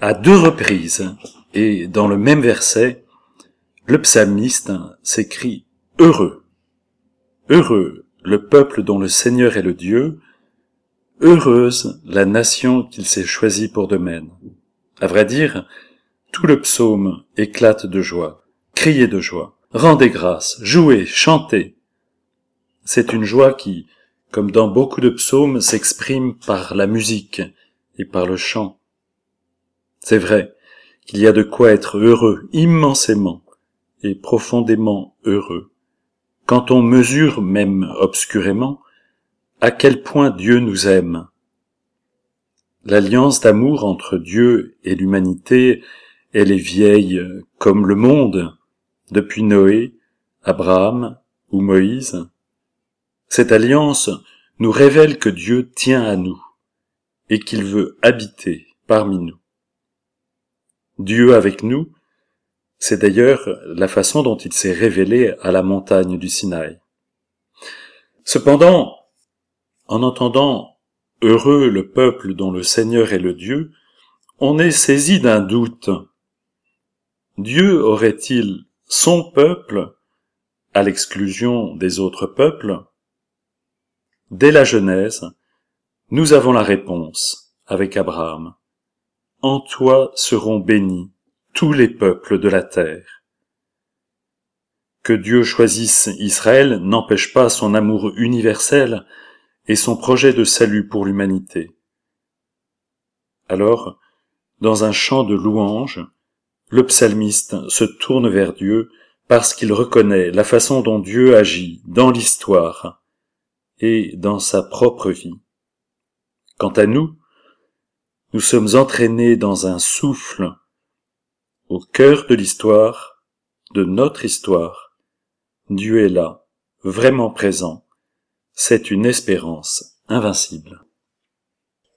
À deux reprises, et dans le même verset, le psalmiste s'écrie Heureux. Heureux le peuple dont le Seigneur est le Dieu, heureuse la nation qu'il s'est choisie pour domaine. À vrai dire, tout le psaume éclate de joie, criez de joie, rendez grâce, jouez, chantez. C'est une joie qui, comme dans beaucoup de psaumes, s'exprime par la musique et par le chant. C'est vrai qu'il y a de quoi être heureux immensément et profondément heureux, quand on mesure même obscurément à quel point Dieu nous aime. L'alliance d'amour entre Dieu et l'humanité, elle est vieille comme le monde, depuis Noé, Abraham ou Moïse. Cette alliance nous révèle que Dieu tient à nous et qu'il veut habiter parmi nous. Dieu avec nous, c'est d'ailleurs la façon dont il s'est révélé à la montagne du Sinaï. Cependant, en entendant Heureux le peuple dont le Seigneur est le Dieu, on est saisi d'un doute. Dieu aurait-il son peuple à l'exclusion des autres peuples? Dès la Genèse, nous avons la réponse avec Abraham. En toi seront bénis tous les peuples de la terre. Que Dieu choisisse Israël n'empêche pas son amour universel et son projet de salut pour l'humanité. Alors, dans un chant de louange, le psalmiste se tourne vers Dieu parce qu'il reconnaît la façon dont Dieu agit dans l'histoire et dans sa propre vie. Quant à nous, nous sommes entraînés dans un souffle au cœur de l'histoire, de notre histoire. Dieu est là, vraiment présent. C'est une espérance invincible.